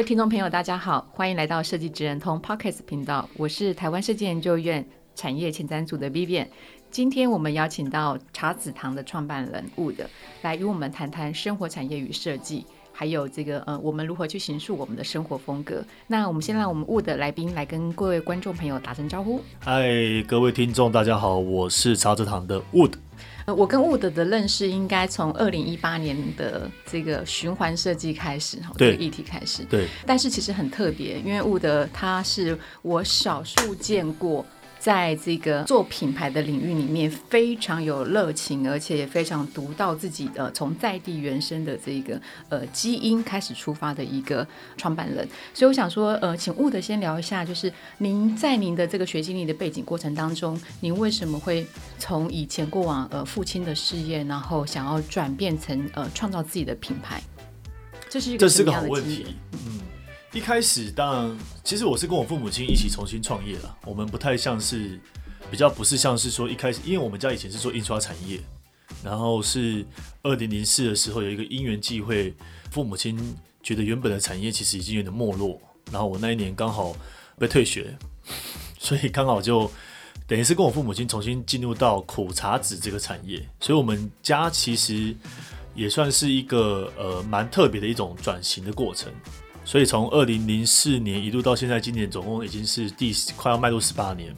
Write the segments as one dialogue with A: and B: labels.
A: 位听众朋友，大家好，欢迎来到设计职人通 Podcast 频道，我是台湾设计研究院产业前瞻组的 Vivian。今天我们邀请到茶子堂的创办人 Wood 来与我们谈谈生活产业与设计，还有这个呃，我们如何去形塑我们的生活风格。那我们先让我们 Wood 来宾来跟各位观众朋友打声招呼。
B: 嗨，各位听众，大家好，我是茶子堂的 Wood。
A: 我跟 Wood 的认识应该从二零一八年的这个循环设计开始，哈，这个议题开始。
B: 对，
A: 但是其实很特别，因为 Wood 他是我少数见过。在这个做品牌的领域里面，非常有热情，而且也非常独到自己的从在地原生的这个呃基因开始出发的一个创办人。所以我想说，呃，请 Wood 先聊一下，就是您在您的这个学经历的背景过程当中，您为什么会从以前过往呃父亲的事业，然后想要转变成呃创造自己的品牌？这是一个什么样的问题？
B: 嗯。一开始，当然，其实我是跟我父母亲一起重新创业了。我们不太像是，比较不是像是说一开始，因为我们家以前是做印刷产业，然后是二零零四的时候有一个因缘际会，父母亲觉得原本的产业其实已经有点没落，然后我那一年刚好被退学，所以刚好就等于是跟我父母亲重新进入到苦茶籽这个产业，所以我们家其实也算是一个呃蛮特别的一种转型的过程。所以从二零零四年一路到现在，今年总共已经是第快要迈入十八年。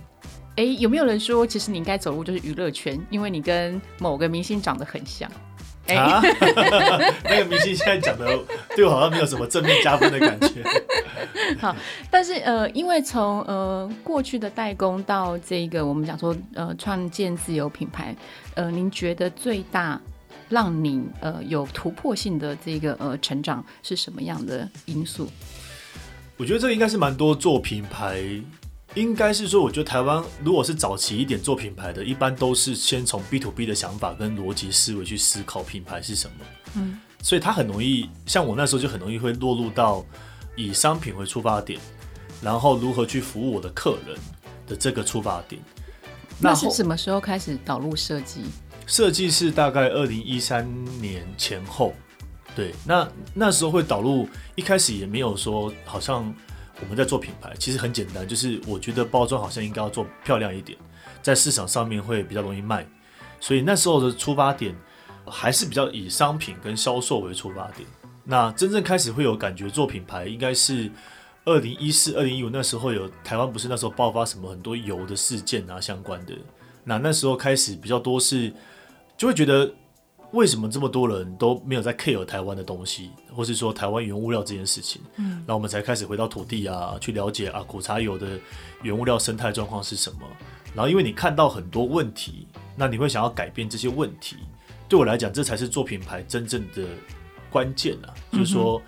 A: 哎，有没有人说，其实你应该走入就是娱乐圈，因为你跟某个明星长得很像？哎，
B: 啊、那个明星现在讲的对我好像没有什么正面加分的感觉。
A: 好，但是呃，因为从呃过去的代工到这个我们讲说呃创建自由品牌，呃，您觉得最大？让你呃有突破性的这个呃成长是什么样的因素？
B: 我觉得这个应该是蛮多做品牌，应该是说，我觉得台湾如果是早期一点做品牌的，一般都是先从 B to B 的想法跟逻辑思维去思考品牌是什么。嗯，所以他很容易，像我那时候就很容易会落入到以商品为出发点，然后如何去服务我的客人的这个出发点。
A: 那是什么时候开始导入设计？
B: 设计是大概二零一三年前后，对，那那时候会导入，一开始也没有说好像我们在做品牌，其实很简单，就是我觉得包装好像应该要做漂亮一点，在市场上面会比较容易卖，所以那时候的出发点还是比较以商品跟销售为出发点。那真正开始会有感觉做品牌，应该是二零一四、二零一五那时候有台湾不是那时候爆发什么很多油的事件啊相关的，那那时候开始比较多是。就会觉得为什么这么多人都没有在 care 台湾的东西，或是说台湾原物料这件事情，嗯，然后我们才开始回到土地啊，去了解啊苦茶油的原物料生态状况是什么。然后因为你看到很多问题，那你会想要改变这些问题。对我来讲，这才是做品牌真正的关键啊！就是说，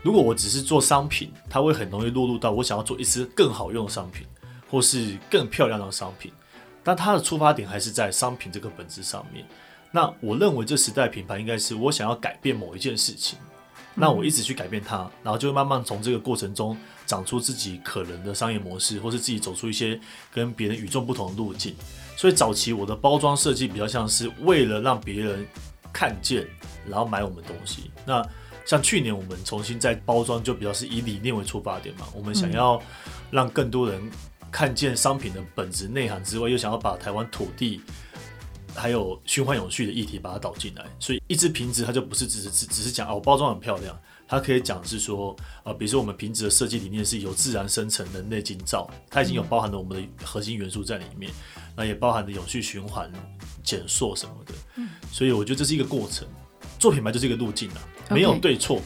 B: 如果我只是做商品，它会很容易落入到我想要做一支更好用的商品，或是更漂亮的商品，但它的出发点还是在商品这个本质上面。那我认为这时代品牌应该是我想要改变某一件事情，那我一直去改变它，然后就会慢慢从这个过程中长出自己可能的商业模式，或是自己走出一些跟别人与众不同的路径。所以早期我的包装设计比较像是为了让别人看见，然后买我们东西。那像去年我们重新在包装，就比较是以理念为出发点嘛，我们想要让更多人看见商品的本质内涵之外，又想要把台湾土地。还有循环永续的议题把它导进来，所以一支瓶子它就不是只是只只是讲哦包装很漂亮，它可以讲是说啊、呃，比如说我们瓶子的设计理念是由自然生成、人类精造，它已经有包含了我们的核心元素在里面，那也包含了永续循环、减塑什么的，所以我觉得这是一个过程，做品牌就是一个路径啊，没有对错。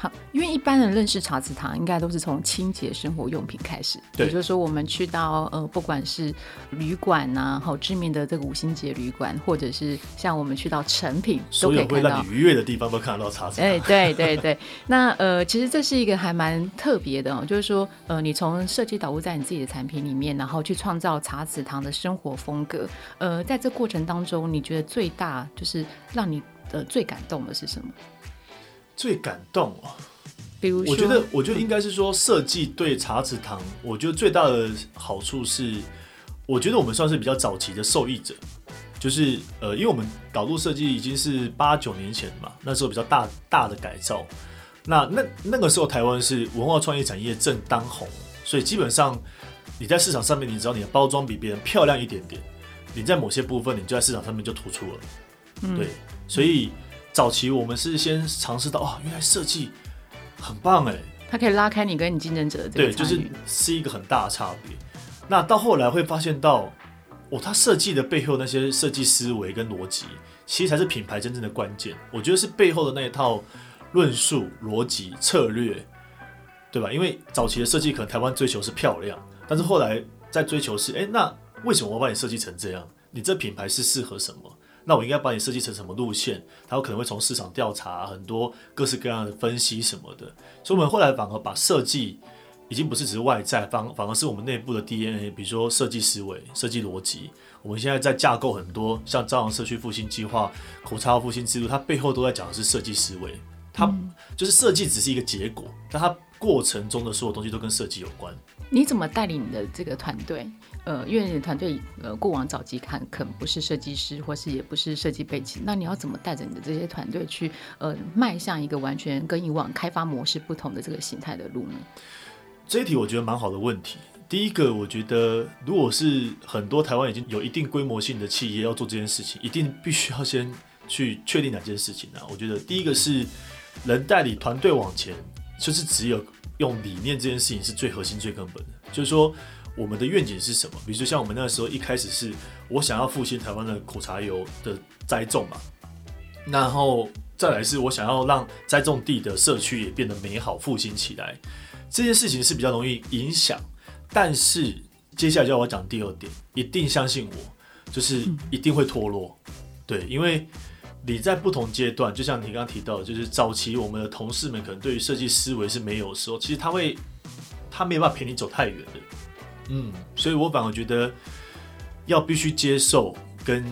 A: 好，因为一般人认识茶籽堂，应该都是从清洁生活用品开始。
B: 对，
A: 也就是说，我们去到呃，不管是旅馆呐，好知名的这个五星级旅馆，或者是像我们去到成品，都可以看到。
B: 所有会让你愉悦的地方都看得到茶籽堂。
A: 哎，对对对。那呃，其实这是一个还蛮特别的哦，就是说呃，你从设计导入在你自己的产品里面，然后去创造茶籽堂的生活风格。呃，在这过程当中，你觉得最大就是让你呃最感动的是什么？
B: 最感动哦，
A: 比如说，
B: 我觉得，我觉得应该是说设计对茶籽堂，我觉得最大的好处是，我觉得我们算是比较早期的受益者，就是呃，因为我们导入设计已经是八九年前嘛，那时候比较大大的改造，那那那个时候台湾是文化创意产业正当红，所以基本上你在市场上面，你只要你的包装比别人漂亮一点点，你在某些部分你就在市场上面就突出了，嗯、对，所以。早期我们是先尝试到，哦，原来设计很棒哎，
A: 它可以拉开你跟你竞争者的。
B: 对，就是是一个很大的差别。那到后来会发现到，哦，它设计的背后那些设计思维跟逻辑，其实才是品牌真正的关键。我觉得是背后的那一套论述、逻辑、策略，对吧？因为早期的设计可能台湾追求是漂亮，但是后来在追求是，哎，那为什么我把你设计成这样？你这品牌是适合什么？那我应该把你设计成什么路线？他有可能会从市场调查很多各式各样的分析什么的，所以我们后来反而把设计已经不是只是外在，反反而是我们内部的 DNA，比如说设计思维、设计逻辑。我们现在在架构很多像朝阳社区复兴计划、苦茶复兴之路，它背后都在讲的是设计思维。它就是设计只是一个结果，但它过程中的所有东西都跟设计有关。
A: 你怎么带领你的这个团队？呃，因为你的团队呃过往早期看可能不是设计师，或是也不是设计背景，那你要怎么带着你的这些团队去呃迈向一个完全跟以往开发模式不同的这个形态的路呢？
B: 这一题我觉得蛮好的问题。第一个，我觉得如果是很多台湾已经有一定规模性的企业要做这件事情，一定必须要先去确定哪件事情呢？我觉得第一个是能带领团队往前，就是只有用理念这件事情是最核心、最根本的，就是说。我们的愿景是什么？比如说像我们那个时候一开始是我想要复兴台湾的苦茶油的栽种嘛，然后再来是我想要让栽种地的社区也变得美好复兴起来，这件事情是比较容易影响。但是接下来就要我讲第二点，一定相信我，就是一定会脱落。对，因为你在不同阶段，就像你刚刚提到的，就是早期我们的同事们可能对于设计思维是没有的时候，其实他会他没有办法陪你走太远的。嗯，所以我反而觉得要必须接受跟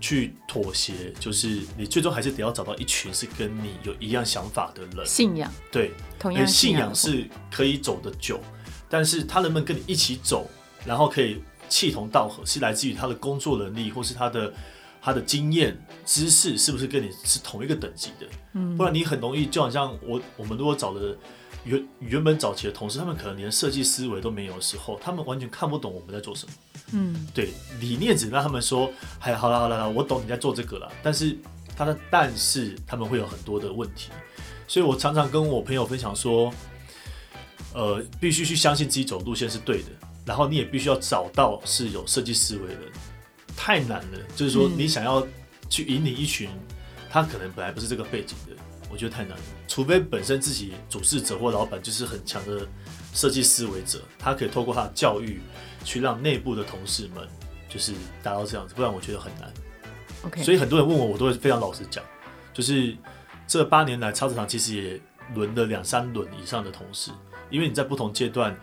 B: 去妥协，就是你最终还是得要找到一群是跟你有一样想法的人，
A: 信仰
B: 对，
A: 同样
B: 信仰是可以走得久，但是他能不能跟你一起走，然后可以志同道合，是来自于他的工作能力或是他的他的经验知识是不是跟你是同一个等级的？嗯，不然你很容易就好像我我们如果找的。原原本早期的同事，他们可能连设计思维都没有的时候，他们完全看不懂我们在做什么。嗯，对，理念只让他们说，哎，好了好了了，我懂你在做这个了。但是他的但是他们会有很多的问题，所以我常常跟我朋友分享说，呃，必须去相信自己走路线是对的，然后你也必须要找到是有设计思维的人。太难了，就是说你想要去引领一群，他可能本来不是这个背景的。我觉得太难了，除非本身自己主事者或老板就是很强的设计思维者，他可以透过他的教育去让内部的同事们就是达到这样子，不然我觉得很难。
A: OK，
B: 所以很多人问我，我都会非常老实讲，就是这八年来，超市堂其实也轮了两三轮以上的同事，因为你在不同阶段，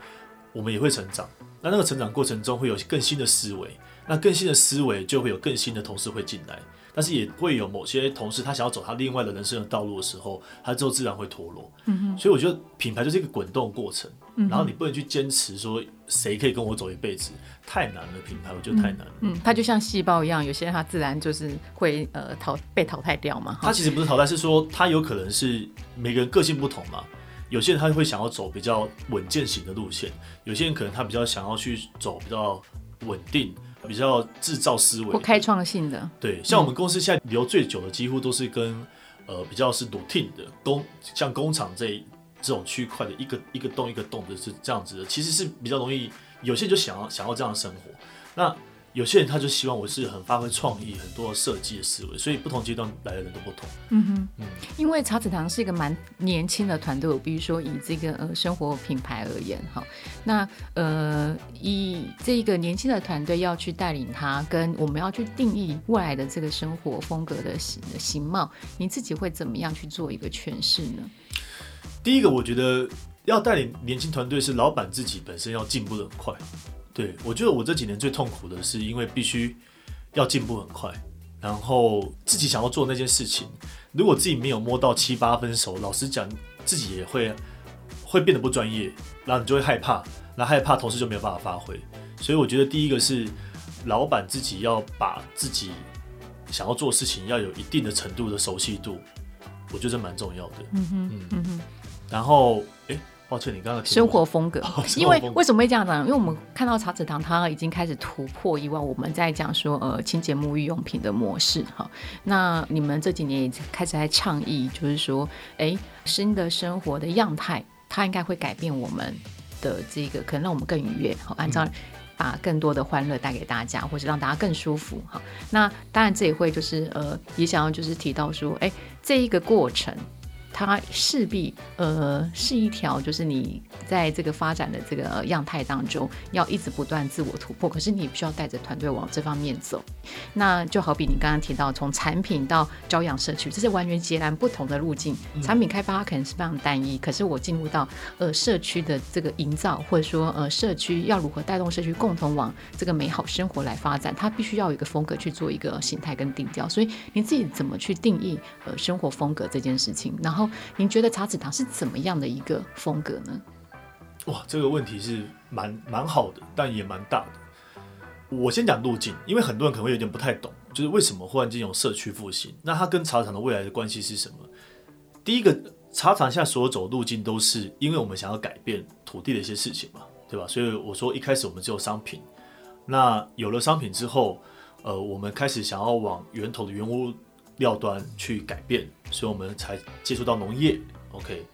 B: 我们也会成长，那那个成长过程中会有更新的思维，那更新的思维就会有更新的同事会进来。但是也会有某些同事，他想要走他另外的人生的道路的时候，他之后自然会脱落。所以我觉得品牌就是一个滚动过程。嗯，然后你不能去坚持说谁可以跟我走一辈子，太难了。品牌我觉得太难了。
A: 嗯，它就像细胞一样，有些人他自然就是会呃淘被淘汰掉嘛。
B: 他其实不是淘汰，是说他有可能是每个人个性不同嘛。有些人他会想要走比较稳健型的路线，有些人可能他比较想要去走比较稳定。比较制造思维，
A: 不开创性的。
B: 对，像我们公司现在留最久的，几乎都是跟、嗯、呃比较是 routine 的工，像工厂这这种区块的一个一个洞一个洞的是这样子的，其实是比较容易。有些人就想要想要这样的生活，那有些人他就希望我是很发挥创意、很多设计的思维，所以不同阶段来的人都不同。
A: 嗯哼，嗯，因为茶子堂是一个蛮年轻的团队，比如说以这个呃生活品牌而言，哈，那呃以这个年轻的团队要去带领他，跟我们要去定义未来的这个生活风格的形形貌，你自己会怎么样去做一个诠释呢？
B: 第一个，我觉得要带领年轻团队是老板自己本身要进步的很快。对，我觉得我这几年最痛苦的是，因为必须要进步很快，然后自己想要做那件事情，如果自己没有摸到七八分熟，老实讲，自己也会会变得不专业，然后你就会害怕，然后害怕同事就没有办法发挥。所以我觉得第一个是老板自己要把自己想要做事情要有一定的程度的熟悉度，我觉得这蛮重要的。嗯哼，嗯哼，然后诶。抱歉，你刚刚
A: 生活风格，因为为什么会这样讲？因为我们看到茶子堂，它已经开始突破以往我们在讲说呃清洁沐浴用品的模式哈。那你们这几年也开始在倡议，就是说，哎，新的生活的样态，它应该会改变我们的这个，可能让我们更愉悦，好，按照把更多的欢乐带给大家，或者让大家更舒服哈。那当然这也会就是呃，也想要就是提到说，哎，这一个过程。它势必呃是一条，就是你在这个发展的这个样态当中，要一直不断自我突破。可是你也必须要带着团队往这方面走。那就好比你刚刚提到，从产品到朝阳社区，这是完全截然不同的路径。产品开发它可能是非常单一，可是我进入到呃社区的这个营造，或者说呃社区要如何带动社区共同往这个美好生活来发展，它必须要有一个风格去做一个形态跟定调。所以你自己怎么去定义呃生活风格这件事情？然后您觉得茶子堂是怎么样的一个风格呢？
B: 哇，这个问题是蛮蛮好的，但也蛮大的。我先讲路径，因为很多人可能会有点不太懂，就是为什么忽然间有社区复兴？那它跟茶厂的未来的关系是什么？第一个，茶厂现在所有走的路径都是因为我们想要改变土地的一些事情嘛，对吧？所以我说一开始我们只有商品，那有了商品之后，呃，我们开始想要往源头的原物料端去改变，所以我们才接触到农业。OK，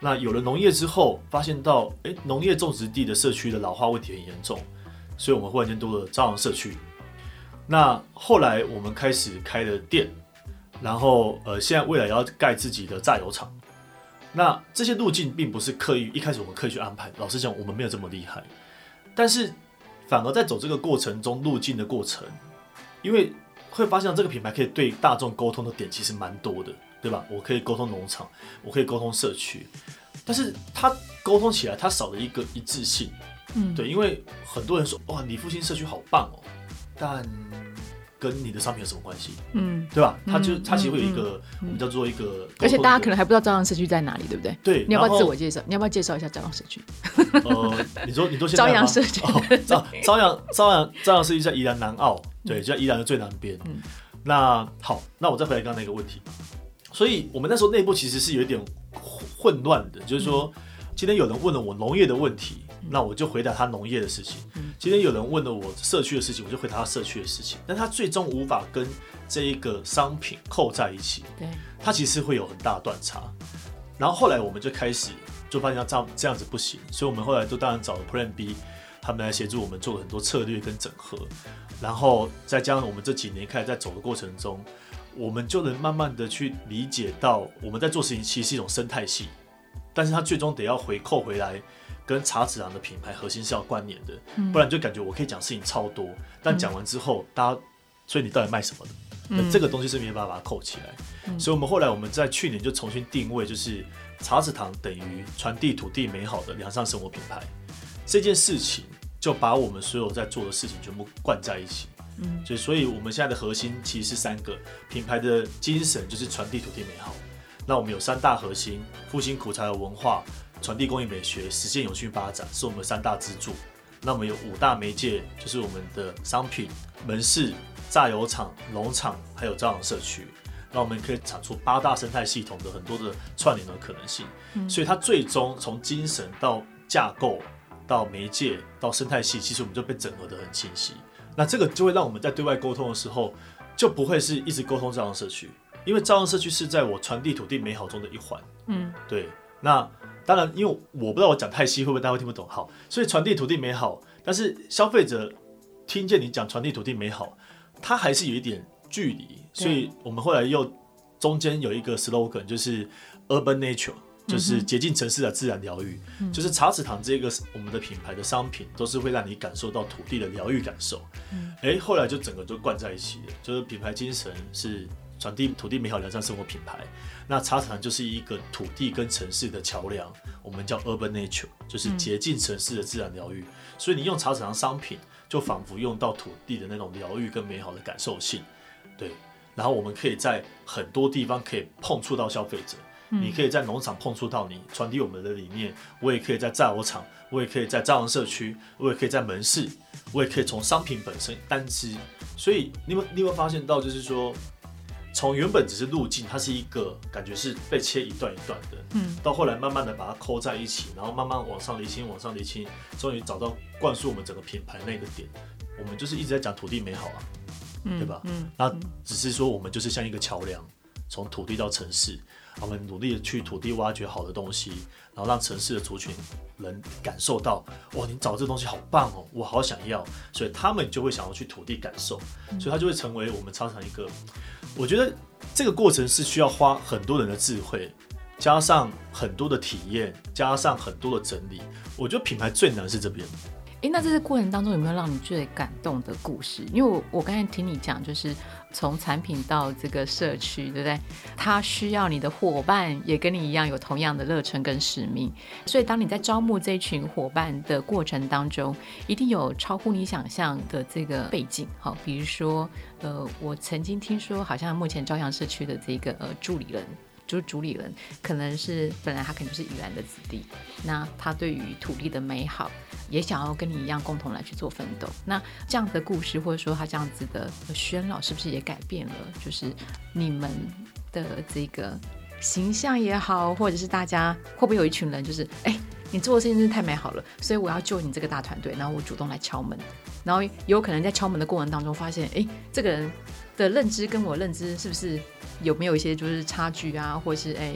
B: 那有了农业之后，发现到诶，农业种植地的社区的老化问题很严重，所以我们忽然间多了朝阳社区。那后来我们开始开了店，然后呃，现在未来要盖自己的榨油厂。那这些路径并不是刻意，一开始我们刻意去安排。老实讲，我们没有这么厉害，但是反而在走这个过程中，路径的过程，因为。会发现这个品牌可以对大众沟通的点其实蛮多的，对吧？我可以沟通农场，我可以沟通社区，但是它沟通起来它少了一个一致性，嗯，对，因为很多人说哇，你复兴社区好棒哦，但跟你的商品有什么关系？嗯，对吧？它就它其实会有一个我们叫做一个，
A: 而且大家可能还不知道朝阳社区在哪里，对不对？
B: 对，
A: 你要不要自我介绍？你要不要介绍一下朝阳社区？
B: 呃，你说你说
A: 朝阳社区，
B: 朝朝阳朝阳朝阳社区在宜兰南澳。对，就在宜兰的最南边。嗯，那好，那我再回来刚刚那个问题。所以我们那时候内部其实是有一点混乱的，就是说，今天有人问了我农业的问题，那我就回答他农业的事情；今天有人问了我社区的事情，我就回答他社区的事情。但他最终无法跟这一个商品扣在一起，对，他其实会有很大的断差。然后后来我们就开始就发现这样这样子不行，所以我们后来就当然找了 Plan B。他们来协助我们做很多策略跟整合，然后再加上我们这几年开始在走的过程中，我们就能慢慢的去理解到我们在做事情其实是一种生态系，但是它最终得要回扣回来，跟茶籽堂的品牌核心是要关联的，不然就感觉我可以讲事情超多，但讲完之后大家，所以你到底卖什么的？那这个东西是没办法把它扣起来，所以我们后来我们在去年就重新定位，就是茶籽堂等于传递土地美好的良善生活品牌。这件事情。就把我们所有在做的事情全部灌在一起，嗯，就所以我们现在的核心其实是三个品牌的精神，就是传递土地美好。那我们有三大核心：复兴苦茶的文化、传递工艺美学、实现永续发展，是我们三大支柱。那我们有五大媒介，就是我们的商品、门市、榨油厂、农场，还有朝阳社区。那我们可以产出八大生态系统的很多的串联的可能性。所以它最终从精神到架构。到媒介到生态系，其实我们就被整合的很清晰。那这个就会让我们在对外沟通的时候，就不会是一直沟通朝阳社区，因为朝阳社区是在我传递土地美好中的一环。嗯，对。那当然，因为我不知道我讲太细会不会大家会听不懂。好，所以传递土地美好，但是消费者听见你讲传递土地美好，他还是有一点距离，所以我们后来又中间有一个 slogan，就是 Urban Nature。就是洁净城市的自然疗愈，嗯，就是茶子堂这个我们的品牌的商品，都是会让你感受到土地的疗愈感受。哎、嗯，后来就整个就灌在一起了，就是品牌精神是传递土地美好良善生活品牌。那茶籽堂就是一个土地跟城市的桥梁，我们叫 Urban Nature，就是洁净城市的自然疗愈，嗯。所以你用茶籽堂商品，就仿佛用到土地的那种疗愈跟美好的感受性。对，然后我们可以在很多地方可以碰触到消费者。你可以在农场碰触到你，传递我们的理念。我也可以在榨油厂，我也可以在朝阳社区，我也可以在门市，我也可以从商品本身单支。所以你们你有没有发现到，就是说，从原本只是路径，它是一个感觉是被切一段一段的，嗯，到后来慢慢的把它抠在一起，然后慢慢往上厘清，往上厘清，终于找到灌输我们整个品牌那个点。我们就是一直在讲土地美好啊，对吧？嗯，那只是说我们就是像一个桥梁，从土地到城市。我们努力的去土地挖掘好的东西，然后让城市的族群能感受到，哇，你找这东西好棒哦，我好想要，所以他们就会想要去土地感受，所以它就会成为我们常常一个。我觉得这个过程是需要花很多人的智慧，加上很多的体验，加上很多的整理。我觉得品牌最难是这边。
A: 诶，那这个过程当中有没有让你最感动的故事？因为我我刚才听你讲，就是从产品到这个社区，对不对？他需要你的伙伴也跟你一样有同样的热忱跟使命，所以当你在招募这群伙伴的过程当中，一定有超乎你想象的这个背景。好，比如说，呃，我曾经听说，好像目前朝阳社区的这个呃助理人。就是主理人，可能是本来他可能是宜兰的子弟，那他对于土地的美好，也想要跟你一样共同来去做奋斗。那这样的故事，或者说他这样子的宣老，是不是也改变了？就是你们的这个形象也好，或者是大家会不会有一群人，就是哎，你做的事情真是太美好了，所以我要救你这个大团队，然后我主动来敲门，然后有可能在敲门的过程当中发现，哎，这个人的认知跟我认知是不是？有没有一些就是差距啊，或是哎，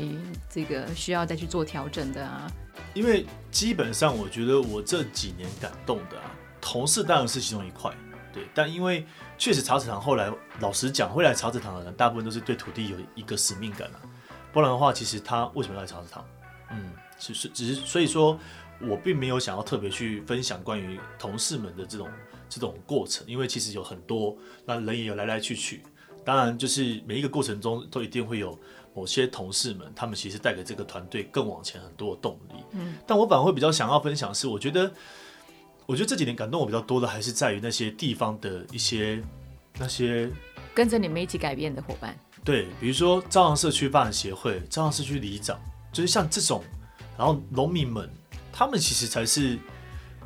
A: 这个需要再去做调整的啊？
B: 因为基本上，我觉得我这几年感动的啊，同事当然是其中一块，对。但因为确实茶子堂后来，老实讲，会来茶子堂的人，大部分都是对土地有一个使命感啊。不然的话，其实他为什么要来茶子堂？嗯，是是，只是所以说，我并没有想要特别去分享关于同事们的这种这种过程，因为其实有很多，那人也有来来去去。当然，就是每一个过程中都一定会有某些同事们，他们其实带给这个团队更往前很多的动力。嗯，但我反而会比较想要分享的是，我觉得，我觉得这几年感动我比较多的，还是在于那些地方的一些那些
A: 跟着你们一起改变的伙伴。
B: 对，比如说朝阳社区发展协会、朝阳社区里长，就是像这种，然后农民们，他们其实才是。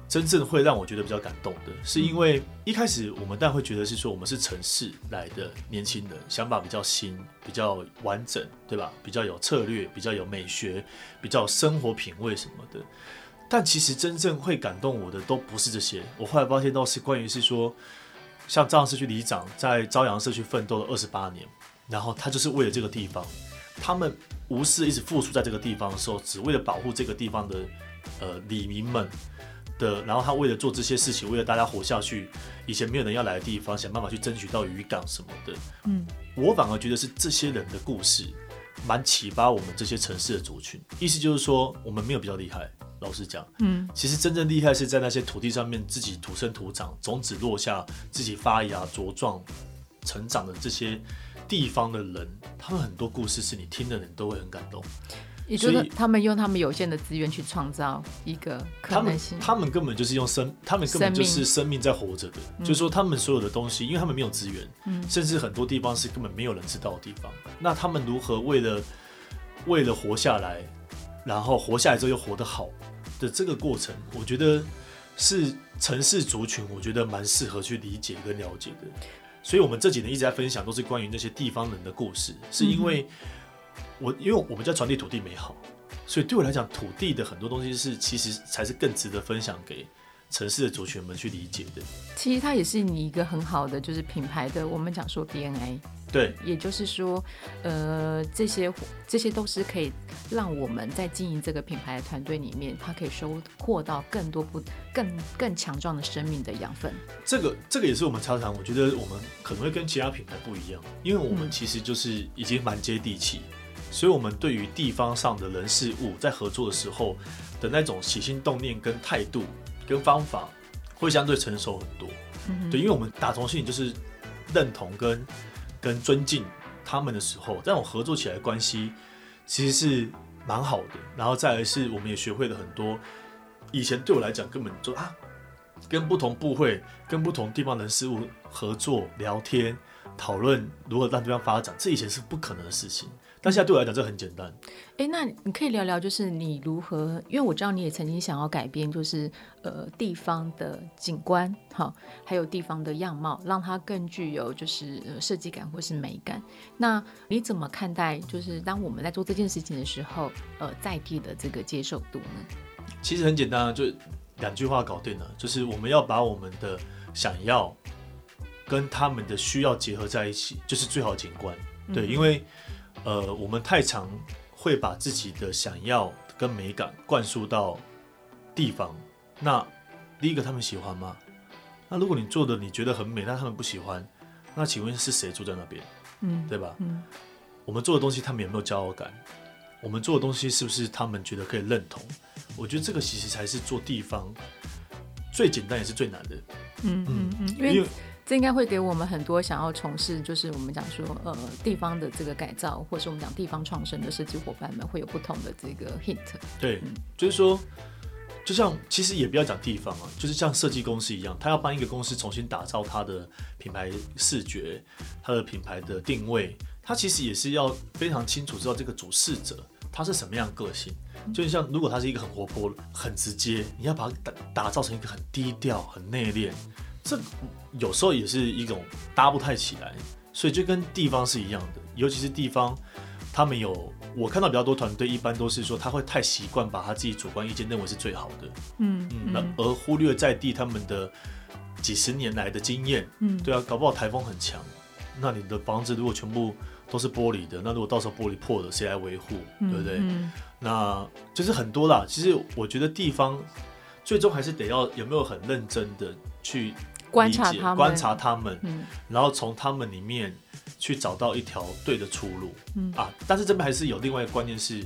B: 真正会让我觉得比较感动的，是因为一开始我们当然会觉得是说我们是城市来的年轻人，想法比较新，比较完整，对吧？比较有策略，比较有美学，比较有生活品味什么的。但其实真正会感动我的都不是这些。我后来发现到是关于是说，像朝阳社区里长在朝阳社区奋斗了二十八年，然后他就是为了这个地方，他们无私一直付出在这个地方的时候，只为了保护这个地方的呃里民们。的，然后他为了做这些事情，为了大家活下去，以前没有人要来的地方，想办法去争取到渔港什么的。嗯，我反而觉得是这些人的故事，蛮启发我们这些城市的族群。意思就是说，我们没有比较厉害，老实讲，嗯，其实真正厉害是在那些土地上面自己土生土长，种子落下，自己发芽茁壮成长的这些地方的人，他们很多故事是你听的人都会很感动。
A: 也就是他们用他们有限的资源去创造一个可能性。
B: 他们他们根本就是用生，他们根本就是生命在活着的。就是说，他们所有的东西，因为他们没有资源，嗯，甚至很多地方是根本没有人知道的地方。那他们如何为了为了活下来，然后活下来之后又活得好的这个过程，我觉得是城市族群，我觉得蛮适合去理解跟了解的。所以我们这几年一直在分享，都是关于那些地方人的故事，是因为。我因为我们在传递土地美好，所以对我来讲，土地的很多东西是其实才是更值得分享给城市的族群们去理解的。
A: 其实它也是你一个很好的就是品牌的，我们讲说 DNA，
B: 对，
A: 也就是说，呃，这些这些都是可以让我们在经营这个品牌的团队里面，它可以收获到更多不更更强壮的生命的养分。
B: 这个这个也是我们常常，我觉得我们可能会跟其他品牌不一样，因为我们其实就是已经蛮接地气，嗯、所以我们对于地方上的人事物在合作的时候的那种起心动念跟态度跟方法，会相对成熟很多。嗯、对，因为我们打从心里就是认同跟。跟尊敬他们的时候，这种合作起来的关系其实是蛮好的。然后再来是，我们也学会了很多。以前对我来讲，根本就啊，跟不同部会、跟不同地方人事物合作、聊天、讨论如何让对方发展，这以前是不可能的事情。但现在对我来讲，这很简单。
A: 哎，那你可以聊聊，就是你如何？因为我知道你也曾经想要改变，就是呃地方的景观，哈，还有地方的样貌，让它更具有就是呃设计感或是美感。那你怎么看待？就是当我们在做这件事情的时候，呃，在地的这个接受度呢？
B: 其实很简单，就两句话搞定了，就是我们要把我们的想要跟他们的需要结合在一起，就是最好的景观。对，嗯、因为。呃，我们太常会把自己的想要跟美感灌输到地方。那第一个，他们喜欢吗？那如果你做的你觉得很美，但他们不喜欢，那请问是谁住在那边？嗯，对吧？嗯，我们做的东西他们有没有骄傲感？我们做的东西是不是他们觉得可以认同？我觉得这个其实才是做地方最简单也是最难的。嗯嗯嗯，因为。
A: 这应该会给我们很多想要从事，就是我们讲说，呃，地方的这个改造，或是我们讲地方创生的设计伙伴们，会有不同的这个 hint。
B: 对，嗯、就是说，就像其实也不要讲地方啊，就是像设计公司一样，他要帮一个公司重新打造它的品牌视觉，它的品牌的定位，他其实也是要非常清楚知道这个主事者他是什么样的个性。就像如果他是一个很活泼、很直接，你要把它打打造成一个很低调、很内敛。这有时候也是一种搭不太起来，所以就跟地方是一样的，尤其是地方，他们有我看到比较多团队，一般都是说他会太习惯把他自己主观意见认为是最好的，嗯嗯，那而忽略在地他们的几十年来的经验，嗯，对啊，搞不好台风很强，那你的房子如果全部都是玻璃的，那如果到时候玻璃破了，谁来维护，对不对？嗯，那就是很多啦。其实我觉得地方最终还是得要有没有很认真的去。
A: 观察他们，
B: 观察他们，嗯、然后从他们里面去找到一条对的出路。嗯啊，但是这边还是有另外一个观念是，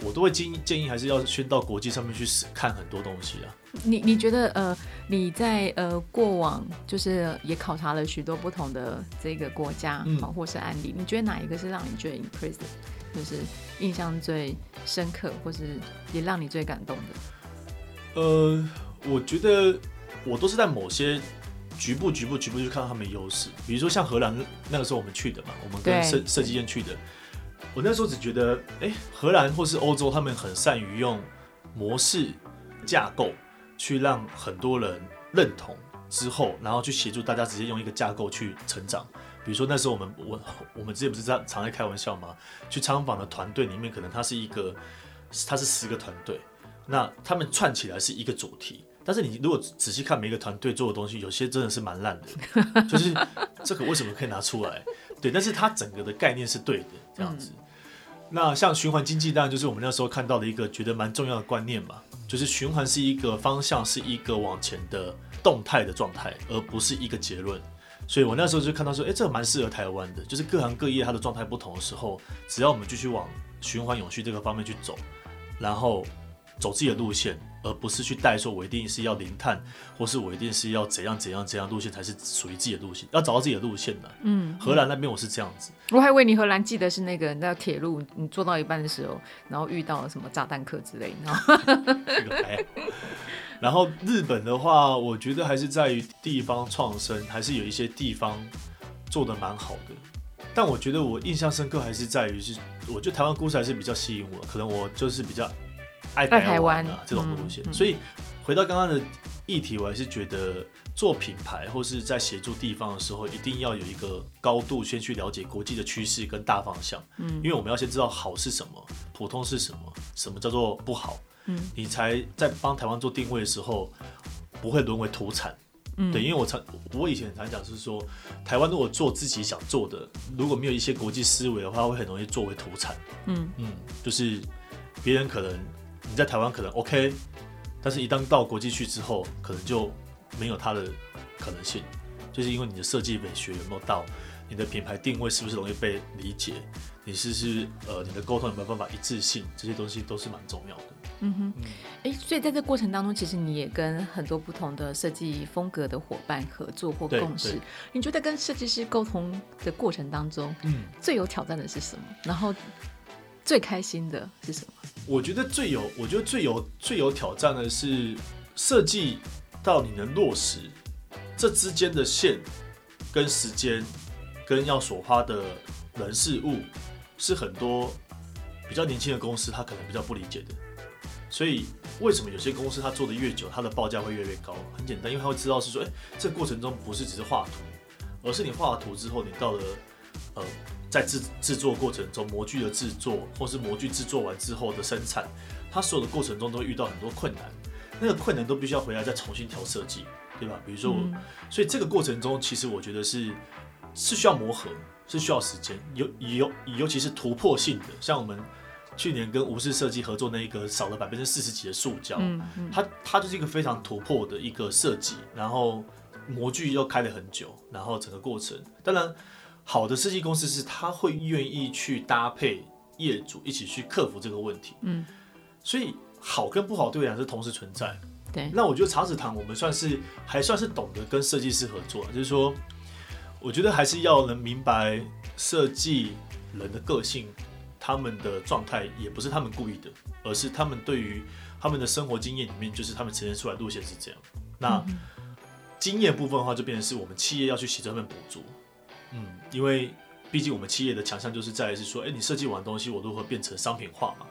B: 我都会建议建议还是要先到国际上面去看很多东西啊。
A: 你你觉得呃你在呃过往就是也考察了许多不同的这个国家，嗯，或是案例，你觉得哪一个是让你最 impressive，就是印象最深刻，或是也让你最感动的？
B: 呃，我觉得我都是在某些。局部局部局部去看到他们的优势，比如说像荷兰那个时候我们去的嘛，我们跟设设计院去的。我那时候只觉得，哎、欸，荷兰或是欧洲，他们很善于用模式架构去让很多人认同之后，然后去协助大家直接用一个架构去成长。比如说那时候我们我我们之前不是在常在开玩笑吗？去参访的团队里面，可能他是一个，他是十个团队，那他们串起来是一个主题。但是你如果仔细看每一个团队做的东西，有些真的是蛮烂的，就是这个为什么可以拿出来？对，但是它整个的概念是对的，这样子。嗯、那像循环经济，当然就是我们那时候看到的一个觉得蛮重要的观念嘛，就是循环是一个方向，是一个往前的动态的状态，而不是一个结论。所以我那时候就看到说，哎、欸，这个蛮适合台湾的，就是各行各业它的状态不同的时候，只要我们继续往循环永续这个方面去走，然后走自己的路线。而不是去带说，我一定是要零碳，或是我一定是要怎样怎样怎样路线才是属于自己的路线，要找到自己的路线的。嗯，荷兰那边我是这样子。
A: 我还以为你荷兰记得是那个那铁路，你坐到一半的时候，然后遇到了什么炸弹客之类的。这个还。
B: 然后日本的话，我觉得还是在于地方创生，还是有一些地方做的蛮好的。但我觉得我印象深刻还是在于是，我觉得台湾故事还是比较吸引我，可能我就是比较。爱台湾啊，这种路线，所以回到刚刚的议题，我还是觉得做品牌或是在协助地方的时候，一定要有一个高度，先去了解国际的趋势跟大方向。嗯，因为我们要先知道好是什么，普通是什么，什么叫做不好。嗯，你才在帮台湾做定位的时候，不会沦为土产。嗯，对，因为我常我以前常讲是说，台湾如果做自己想做的，如果没有一些国际思维的话，会很容易作为土产。嗯嗯，就是别人可能你在台湾可能 OK，但是一旦到国际去之后，可能就没有它的可能性，就是因为你的设计美学有没有到，你的品牌定位是不是容易被理解，你是不是呃你的沟通有没有办法一致性，这些东西都是蛮重要的。
A: 嗯哼，哎、欸，所以在这过程当中，其实你也跟很多不同的设计风格的伙伴合作或共事。你觉得跟设计师沟通的过程当中，嗯，最有挑战的是什么？然后最开心的是什么？
B: 我觉得最有，我觉得最有最有挑战的是设计到你能落实这之间的线跟时间跟要所花的人事物，是很多比较年轻的公司他可能比较不理解的。所以，为什么有些公司它做的越久，它的报价会越来越高？很简单，因为他会知道是说，哎、这过程中不是只是画图，而是你画了图之后，你到了呃，在制制作过程中，模具的制作，或是模具制作完之后的生产，它所有的过程中都会遇到很多困难，那个困难都必须要回来再重新调设计，对吧？比如说我，所以这个过程中，其实我觉得是是需要磨合，是需要时间，尤尤尤其是突破性的，像我们。去年跟无视设计合作那一个少了百分之四十几的塑胶，嗯嗯，它它就是一个非常突破的一个设计，然后模具又开了很久，然后整个过程，当然好的设计公司是他会愿意去搭配业主一起去克服这个问题，嗯，所以好跟不好对我来讲是同时存在，
A: 对，
B: 那我觉得茶子堂我们算是还算是懂得跟设计师合作，就是说，我觉得还是要能明白设计人的个性。他们的状态也不是他们故意的，而是他们对于他们的生活经验里面，就是他们呈现出来路线是这样。那经验部分的话，就变成是我们企业要去协助他们补足。嗯，因为毕竟我们企业的强项就是在于是说，哎，你设计完东西，我如何变成商品化嘛？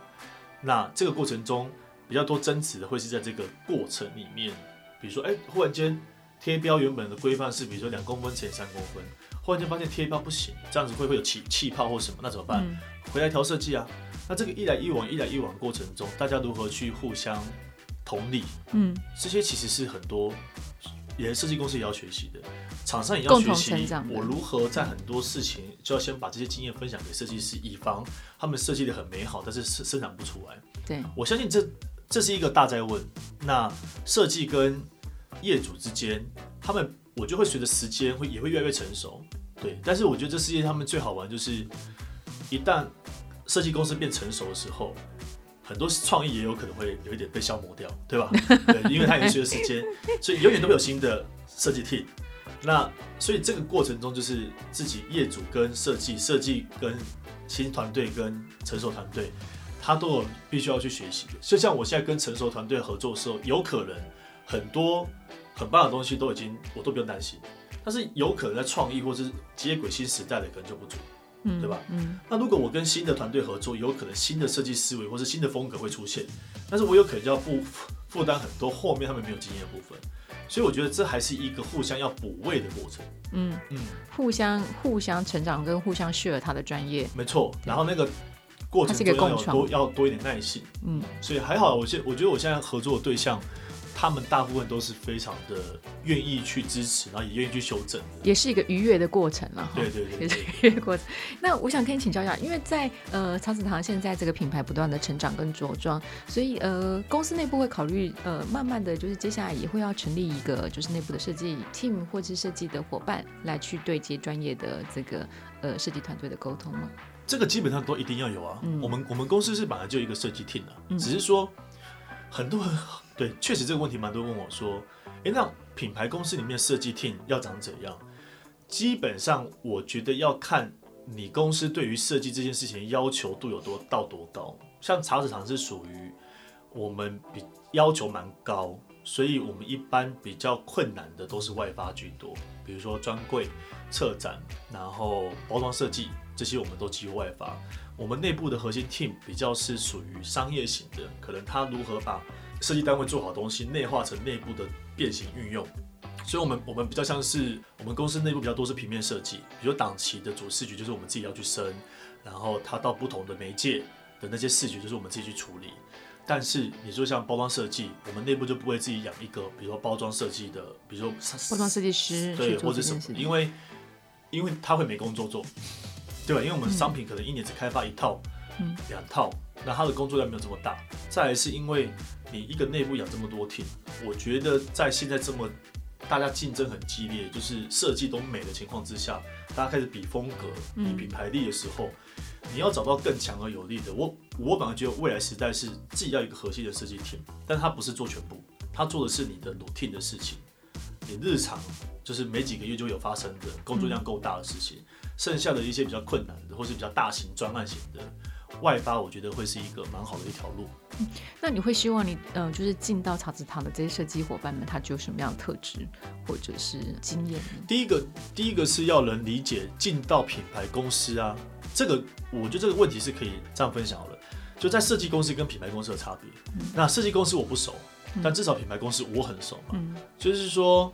B: 那这个过程中比较多争执的会是在这个过程里面，比如说，哎，忽然间贴标原本的规范是，比如说两公分乘三公分。忽然间发现贴标不行，这样子会不会有气气泡或什么？那怎么办？回来调设计啊。那这个一来一往、一来一往过程中，大家如何去互相同理？嗯，这些其实是很多连设计公司也要学习的，厂商也要学习。我如何在很多事情就要先把这些经验分享给设计师，以防他们设计的很美好，但是生生产不出来。
A: 对，
B: 我相信这这是一个大哉问。那设计跟业主之间，他们。我就会随着时间会也会越来越成熟，对。但是我觉得这世界他们最好玩就是，一旦设计公司变成熟的时候，很多创意也有可能会有一点被消磨掉，对吧？对，因为它已经随着时间，所以永远都会有新的设计 team。那所以这个过程中就是自己业主跟设计、设计跟新团队跟成熟团队，他都有必须要去学习的。就像我现在跟成熟团队合作的时候，有可能很多。很棒的东西都已经，我都不用担心。但是有可能在创意或是接轨新时代的可能就不足，嗯，对吧？嗯。那如果我跟新的团队合作，有可能新的设计思维或是新的风格会出现，但是我有可能就要负负担很多后面他们没有经验的部分。所以我觉得这还是一个互相要补位的过程。
A: 嗯嗯，互相互相成长跟互相 share 他的专业，
B: 没错。然后那个过程中要有多要多一点耐心。嗯，所以还好，我现我觉得我现在合作的对象。他们大部分都是非常的愿意去支持，然后也愿意去修正，
A: 也是一个愉悦的过程了。
B: 对对对，
A: 也是愉悦的过程。那我想跟你请教一下，因为在呃茶子堂现在这个品牌不断的成长跟茁壮，所以呃公司内部会考虑呃慢慢的就是接下来也会要成立一个就是内部的设计 team 或者是设计的伙伴来去对接专业的这个呃设计团队的沟通吗？
B: 这个基本上都一定要有啊。嗯、我们我们公司是本来就一个设计 team 的、啊，嗯、只是说很多人。对，确实这个问题蛮多问我说，诶，那品牌公司里面设计 team 要长怎样？基本上我觉得要看你公司对于设计这件事情要求度有多到多高。像茶子厂是属于我们比要求蛮高，所以我们一般比较困难的都是外发居多，比如说专柜、策展，然后包装设计这些我们都几乎外发。我们内部的核心 team 比较是属于商业型的，可能他如何把设计单位做好东西，内化成内部的变形运用，所以，我们我们比较像是我们公司内部比较多是平面设计，比如档期的主视觉就是我们自己要去生，然后它到不同的媒介的那些视觉就是我们自己去处理。但是你说像包装设计，我们内部就不会自己养一个，比如说包装设计的，比如说
A: 包装设计师，
B: 对，或者什么，因为因为他会没工作做，对吧？因为我们商品可能一年只开发一套、嗯、两套，那他的工作量没有这么大。再来是因为你一个内部养这么多 team，我觉得在现在这么大家竞争很激烈，就是设计都美的情况之下，大家开始比风格、比品牌力的时候。嗯你要找到更强而有力的，我我反而觉得未来时代是自己要一个核心的设计 team，但他不是做全部，他做的是你的 routine 的事情，你日常就是每几个月就有发生的工作量够大的事情，嗯、剩下的一些比较困难的或是比较大型专案型的外发，我觉得会是一个蛮好的一条路。
A: 嗯，那你会希望你呃，就是进到茶子堂的这些设计伙伴们，他具有什么样的特质或者是经验？
B: 第一个，第一个是要能理解进到品牌公司啊。这个我觉得这个问题是可以这样分享好了，就在设计公司跟品牌公司的差别。嗯、那设计公司我不熟，嗯、但至少品牌公司我很熟嘛。嗯、就是说，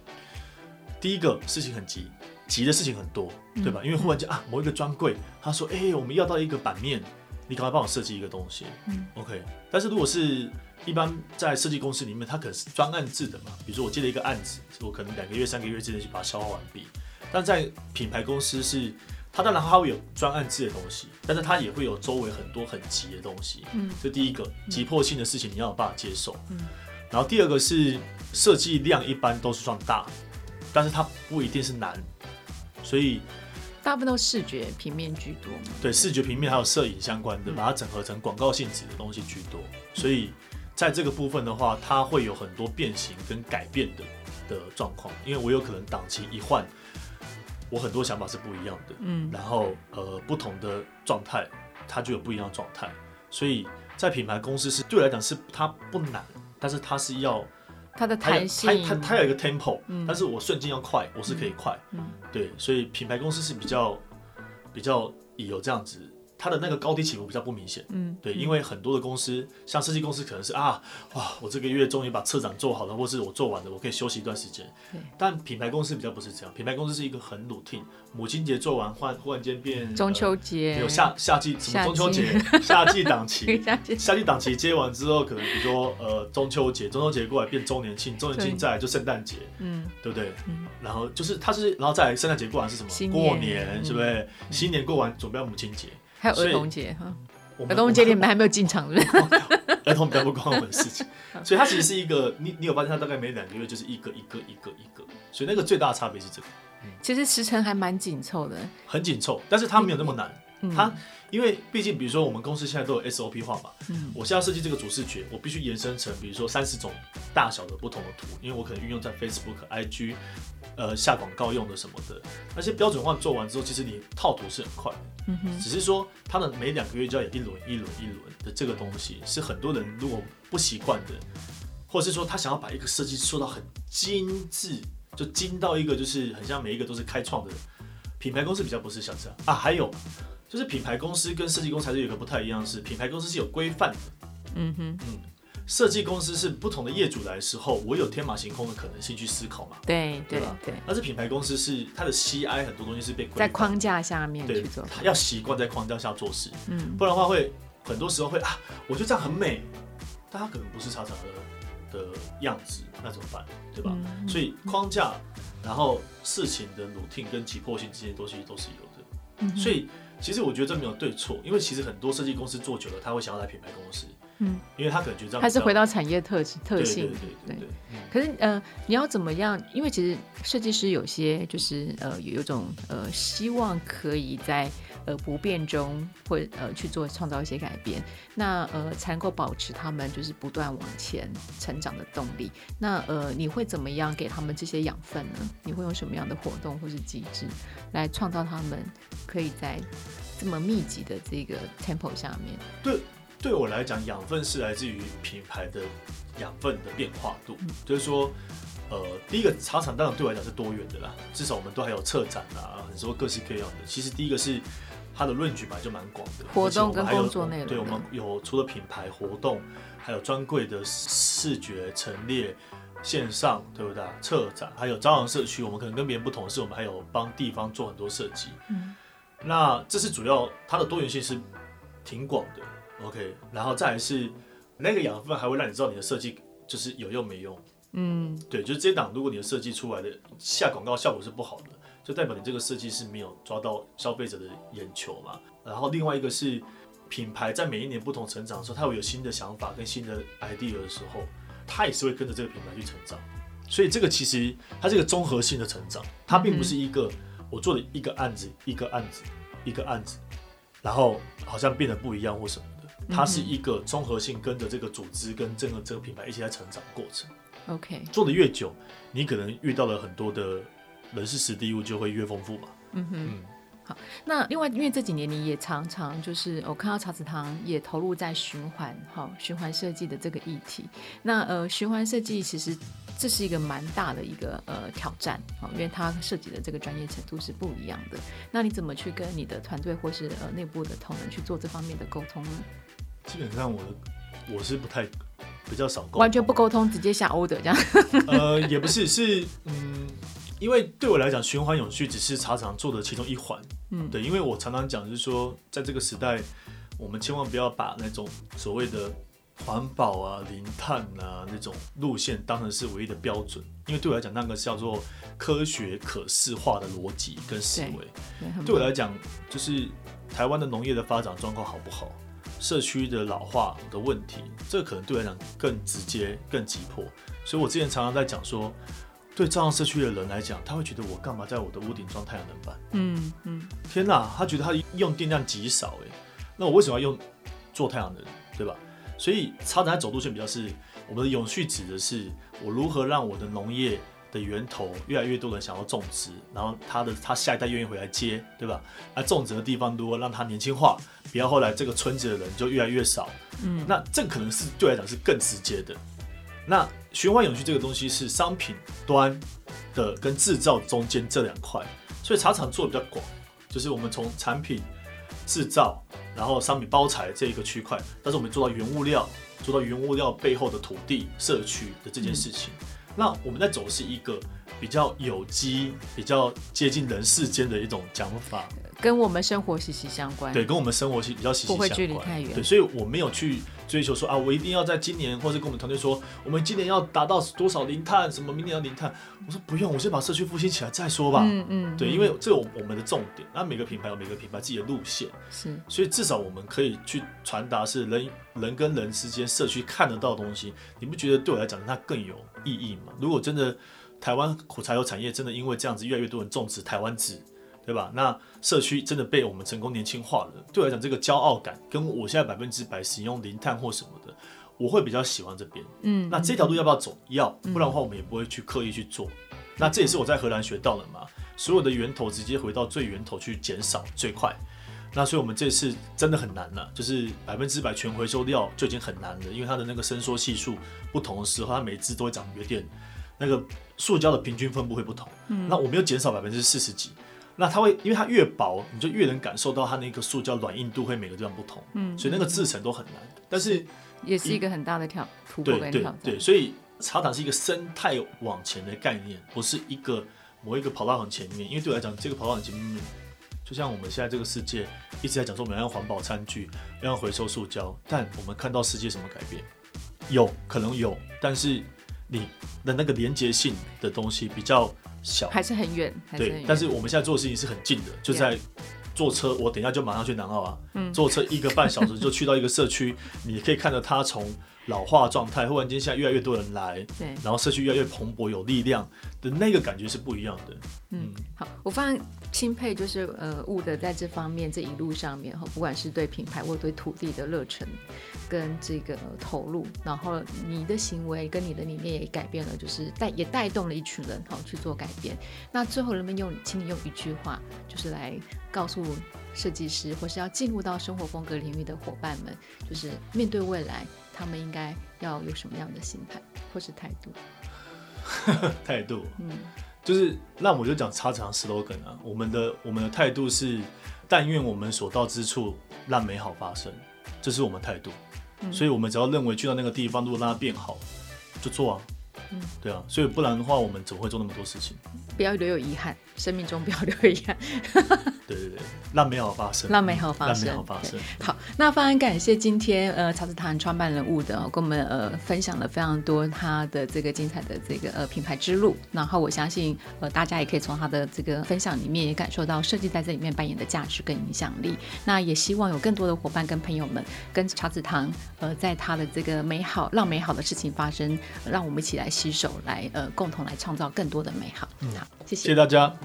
B: 第一个事情很急，急的事情很多，嗯、对吧？因为忽然间啊，某一个专柜他说，哎，我们要到一个版面，你赶快帮我设计一个东西。嗯、OK。但是如果是一般在设计公司里面，它可能是专案制的嘛，比如说我接了一个案子，我可能两个月、三个月之内就把它消化完毕。但在品牌公司是。它当然它会有专案制的东西，但是它也会有周围很多很急的东西。嗯，这第一个急迫性的事情你要有办法接受。嗯，然后第二个是设计量一般都是算大，但是它不一定是难，所以
A: 大部分都视觉平面居多。
B: 对，视觉平面还有摄影相关的，把它整合成广告性质的东西居多。所以在这个部分的话，它会有很多变形跟改变的的状况，因为我有可能档期一换。我很多想法是不一样的，嗯，然后呃，不同的状态，它就有不一样的状态，所以在品牌公司是对我来讲是它不难，但是它是要
A: 它的弹性，
B: 它它它有一个 tempo，嗯，但是我瞬间要快，我是可以快，嗯，对，所以品牌公司是比较比较有这样子。它的那个高低起伏比较不明显，嗯，对，因为很多的公司，像设计公司可能是啊，哇，我这个月终于把策展做好了，或是我做完了，我可以休息一段时间。对。但品牌公司比较不是这样，品牌公司是一个很 routine，母亲节做完换忽然间变
A: 中秋节，
B: 呃、有夏夏季什么中秋节？夏季档期，夏季。档期接完之后，可能比如说呃中秋节，中秋节过来变周年庆，周年庆再来就圣诞节，嗯，对不对？嗯、然后就是它是，然后再来圣诞节过完是什么？年。过年是不是？嗯、新年过完准备要母亲节。
A: 还有儿童节哈，儿童节你们还没有进场是不是？
B: 儿童比较不关我们事情，所以它其实是一个，你你有发现它大概每两个月就是一个一个一个一个，所以那个最大的差别是这个。
A: 其实时程还蛮紧凑的，
B: 很紧凑，但是它没有那么难。它因为毕竟比如说我们公司现在都有 SOP 化嘛，我现在设计这个主视觉，我必须延伸成比如说三十种大小的不同的图，因为我可能运用在 Facebook、IG。呃，下广告用的什么的，那些标准化做完之后，其实你套图是很快的，嗯哼，只是说它的每两个月就要有一轮一轮一轮的这个东西，是很多人如果不习惯的，或者是说他想要把一个设计做到很精致，就精到一个就是很像每一个都是开创的品牌公司比较不是像这样。啊，还有就是品牌公司跟设计公司还是有一个不太一样，是品牌公司是有规范的，嗯哼，嗯。设计公司是不同的业主来的时候，我有天马行空的可能性去思考嘛？
A: 对对对。
B: 但是品牌公司是它的 CI 很多东西是被
A: 在框架下面去做，
B: 他要习惯在框架下做事，嗯，不然的话会很多时候会啊，我觉得这样很美，但它可能不是茶籽的的样子，那怎么办？对吧？嗯、所以框架，然后事情的 routine 跟急迫性这些东西都是有的，嗯、所以其实我觉得这没有对错，因为其实很多设计公司做久了，他会想要来品牌公司。嗯，因为他可能觉得这样
A: 还是回到产业特特性，对对对。可是呃，你要怎么样？因为其实设计师有些就是呃，有一种呃，希望可以在呃不变中会呃去做创造一些改变，那呃才能够保持他们就是不断往前成长的动力。那呃，你会怎么样给他们这些养分呢？你会用什么样的活动或是机制来创造他们可以在这么密集的这个 tempo 下面？
B: 对。对我来讲，养分是来自于品牌的养分的变化度，嗯、就是说，呃，第一个茶厂当然对我来讲是多元的啦，至少我们都还有策展啊，很多各式各样的。其实第一个是它的 range 本来就蛮广的，
A: 活动跟工作内容。
B: 对，我们有除了品牌活动，还有专柜的视觉陈列、线上，对不对？策展，还有朝阳社区，我们可能跟别人不同的是，我们还有帮地方做很多设计。嗯，那这是主要，它的多元性是挺广的。OK，然后再来是，那个养分还会让你知道你的设计就是有用没用。嗯，对，就是这档如果你的设计出来的下广告效果是不好的，就代表你这个设计是没有抓到消费者的眼球嘛。然后另外一个是品牌在每一年不同成长的时候，它会有新的想法跟新的 idea 的时候，它也是会跟着这个品牌去成长。所以这个其实它是一个综合性的成长，它并不是一个我做的一个案子一个案子一个案子，然后好像变得不一样或什么的，它是一个综合性跟着这个组织跟这个这个品牌一起在成长过程。
A: OK，
B: 做的越久，你可能遇到了很多的人事史地物就会越丰富嘛。
A: 嗯哼，嗯，好。那另外，因为这几年你也常常就是我看到茶子堂也投入在循环，好循环设计的这个议题。那呃，循环设计其实这是一个蛮大的一个呃挑战，好，因为它涉及的这个专业程度是不一样的。那你怎么去跟你的团队或是呃内部的同仁去做这方面的沟通呢？
B: 基本上我我是不太。比较少沟通，
A: 完全不沟通，直接下 order 这样。
B: 呃，也不是，是嗯，因为对我来讲，循环永续只是茶厂做的其中一环。嗯，对，因为我常常讲，就是说，在这个时代，我们千万不要把那种所谓的环保啊、零碳啊那种路线当成是唯一的标准。因为对我来讲，那个是叫做科学可视化的逻辑跟思维。对，对我来讲，就是台湾的农业的发展状况好不好？社区的老化的问题，这个可能对我来讲更直接、更急迫。所以我之前常常在讲说，对这样社区的人来讲，他会觉得我干嘛在我的屋顶装太阳能板？嗯嗯。天哪，他觉得他用电量极少诶，那我为什么要用做太阳能？对吧？所以茶籽走路线比较是我们的永续，指的是我如何让我的农业。的源头越来越多人想要种植，然后他的他下一代愿意回来接，对吧？那种植的地方如果让他年轻化，不要后来这个村子的人就越来越少，嗯，那这可能是对我来讲是更直接的。那循环永续这个东西是商品端的跟制造中间这两块，所以茶厂做的比较广，就是我们从产品制造，然后商品包材这一个区块，但是我们做到原物料，做到原物料背后的土地社区的这件事情。嗯那我们在走是一个比较有机、比较接近人世间的一种讲法，
A: 跟我们生活息息相关。
B: 对，跟我们生活息比较息息相关。不会距离太远。对，所以我没有去追求说啊，我一定要在今年，或者跟我们团队说，我们今年要达到多少零碳，什么明年要零碳。我说不用，我先把社区复兴起来再说吧。嗯嗯。对，因为这有我们的重点。那每个品牌有每个品牌自己的路线，是。所以至少我们可以去传达是人人跟人之间社区看得到的东西。你不觉得对我来讲，它更有意义吗？如果真的。台湾苦茶油产业真的因为这样子，越来越多人种植台湾籽，对吧？那社区真的被我们成功年轻化了。对我来讲，这个骄傲感跟我现在百分之百使用零碳或什么的，我会比较喜欢这边。嗯，那这条路要不要走？要，不然的话我们也不会去刻意去做。那这也是我在荷兰学到的嘛，所有的源头直接回到最源头去减少最快。那所以我们这次真的很难了，就是百分之百全回收掉就已经很难了，因为它的那个伸缩系数不同的时候，它每支都会长有点。那个塑胶的平均分布会不同，嗯，那我们又减少百分之四十几，那它会因为它越薄，你就越能感受到它那个塑胶软硬度会每个地方不同，嗯，所以那个制成都很难，但是
A: 也是一个很大的挑突破跟挑战，
B: 对对对，所以茶厂是一个生态往前的概念，不是一个某一个跑道很前面，因为对我来讲，这个跑道很前面，就像我们现在这个世界一直在讲说我们要环保餐具，要回收塑胶，但我们看到世界什么改变？有可能有，但是。你的那个连接性的东西比较小，
A: 还是很远。
B: 对，但是我们现在做的事情是很近的，就在坐车，我等一下就马上去南澳啊。嗯，坐车一个半小时就去到一个社区，你可以看到它从老化状态，忽然间现在越来越多人来，对，然后社区越来越蓬勃有力量的那个感觉是不一样的。
A: 嗯，好，我非常钦佩，就是呃雾的在这方面这一路上面哈，不管是对品牌或对土地的热忱跟这个投入，然后你的行为跟你的理念也改变了，就是带也带动了一群人哈去做改变。那最后人们用，请你用一句话，就是来告诉设计师或是要进入到生活风格领域的伙伴们，就是面对未来。他们应该要有什么样的心态或是态度？
B: 态度，嗯，就是那我就讲茶厂 slogan 啊，我们的我们的态度是，但愿我们所到之处让美好发生，这是我们态度。嗯，所以我们只要认为去到那个地方，如果让它变好，就做啊。嗯，对啊，所以不然的话，我们怎么会做那么多事情？
A: 不要留有遗憾，生命中不要留有遗憾。
B: 对 对对，让美好发生，
A: 让美好发生，
B: 让美好发生。
A: 好，那非常感谢今天呃茶子堂创办人雾德跟我们呃分享了非常多他的这个精彩的这个呃品牌之路。然后我相信呃大家也可以从他的这个分享里面也感受到设计在这里面扮演的价值跟影响力。那也希望有更多的伙伴跟朋友们跟茶子堂呃在他的这个美好让美好的事情发生，让我们一起来携手来呃共同来创造更多的美好。嗯，好，谢谢，
B: 谢谢大家。